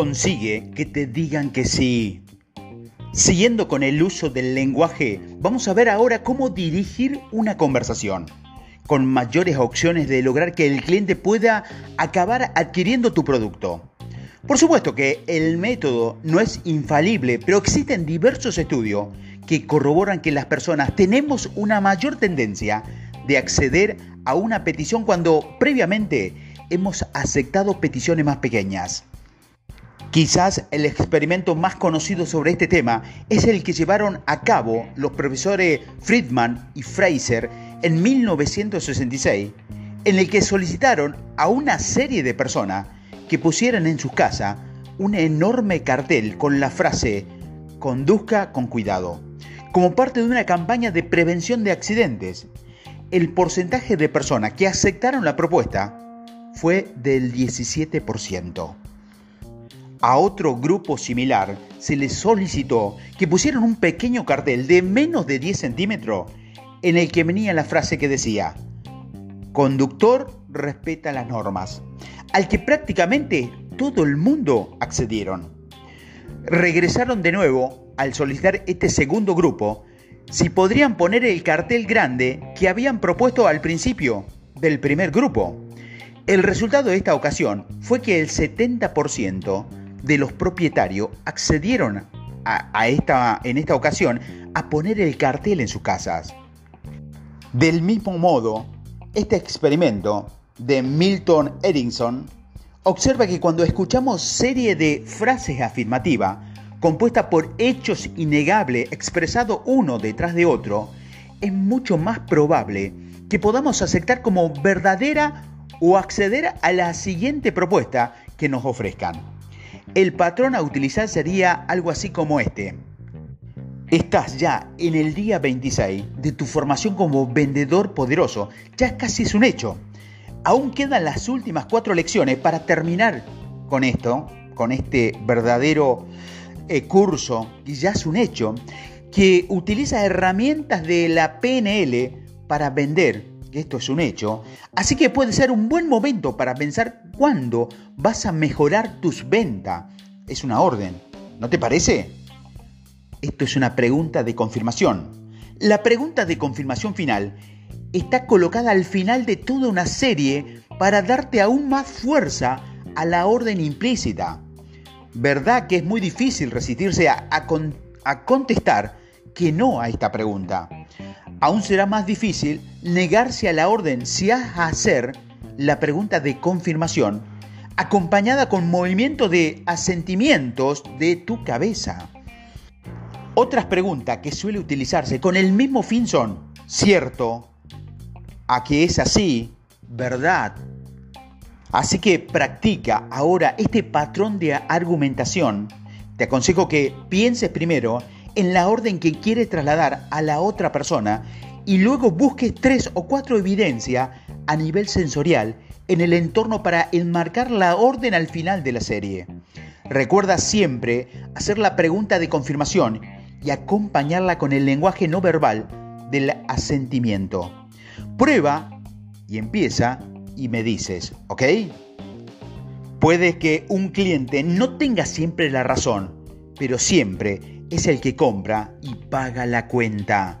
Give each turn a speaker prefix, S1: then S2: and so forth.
S1: Consigue que te digan que sí. Siguiendo con el uso del lenguaje, vamos a ver ahora cómo dirigir una conversación, con mayores opciones de lograr que el cliente pueda acabar adquiriendo tu producto. Por supuesto que el método no es infalible, pero existen diversos estudios que corroboran que las personas tenemos una mayor tendencia de acceder a una petición cuando previamente hemos aceptado peticiones más pequeñas. Quizás el experimento más conocido sobre este tema es el que llevaron a cabo los profesores Friedman y Fraser en 1966, en el que solicitaron a una serie de personas que pusieran en su casa un enorme cartel con la frase conduzca con cuidado, como parte de una campaña de prevención de accidentes. El porcentaje de personas que aceptaron la propuesta fue del 17%. A otro grupo similar se les solicitó que pusieran un pequeño cartel de menos de 10 centímetros en el que venía la frase que decía, conductor respeta las normas, al que prácticamente todo el mundo accedieron. Regresaron de nuevo al solicitar este segundo grupo si podrían poner el cartel grande que habían propuesto al principio del primer grupo. El resultado de esta ocasión fue que el 70% de los propietarios accedieron a, esta, en esta ocasión a poner el cartel en sus casas. Del mismo modo, este experimento de Milton Erickson observa que cuando escuchamos serie de frases afirmativas compuestas por hechos innegables expresados uno detrás de otro, es mucho más probable que podamos aceptar como verdadera o acceder a la siguiente propuesta que nos ofrezcan. El patrón a utilizar sería algo así como este. Estás ya en el día 26 de tu formación como vendedor poderoso. Ya casi es un hecho. Aún quedan las últimas cuatro lecciones para terminar con esto, con este verdadero eh, curso, y ya es un hecho, que utiliza herramientas de la PNL para vender esto es un hecho, así que puede ser un buen momento para pensar cuándo vas a mejorar tus ventas. Es una orden, ¿no te parece? Esto es una pregunta de confirmación. La pregunta de confirmación final está colocada al final de toda una serie para darte aún más fuerza a la orden implícita. ¿Verdad que es muy difícil resistirse a, a contestar que no a esta pregunta? Aún será más difícil negarse a la orden si has a hacer la pregunta de confirmación acompañada con movimiento de asentimientos de tu cabeza. Otras preguntas que suele utilizarse con el mismo fin son cierto, a que es así, verdad. Así que practica ahora este patrón de argumentación. Te aconsejo que pienses primero en la orden que quiere trasladar a la otra persona y luego busques tres o cuatro evidencias a nivel sensorial en el entorno para enmarcar la orden al final de la serie. Recuerda siempre hacer la pregunta de confirmación y acompañarla con el lenguaje no verbal del asentimiento. Prueba y empieza y me dices, ¿ok? Puede que un cliente no tenga siempre la razón, pero siempre es el que compra y paga la cuenta.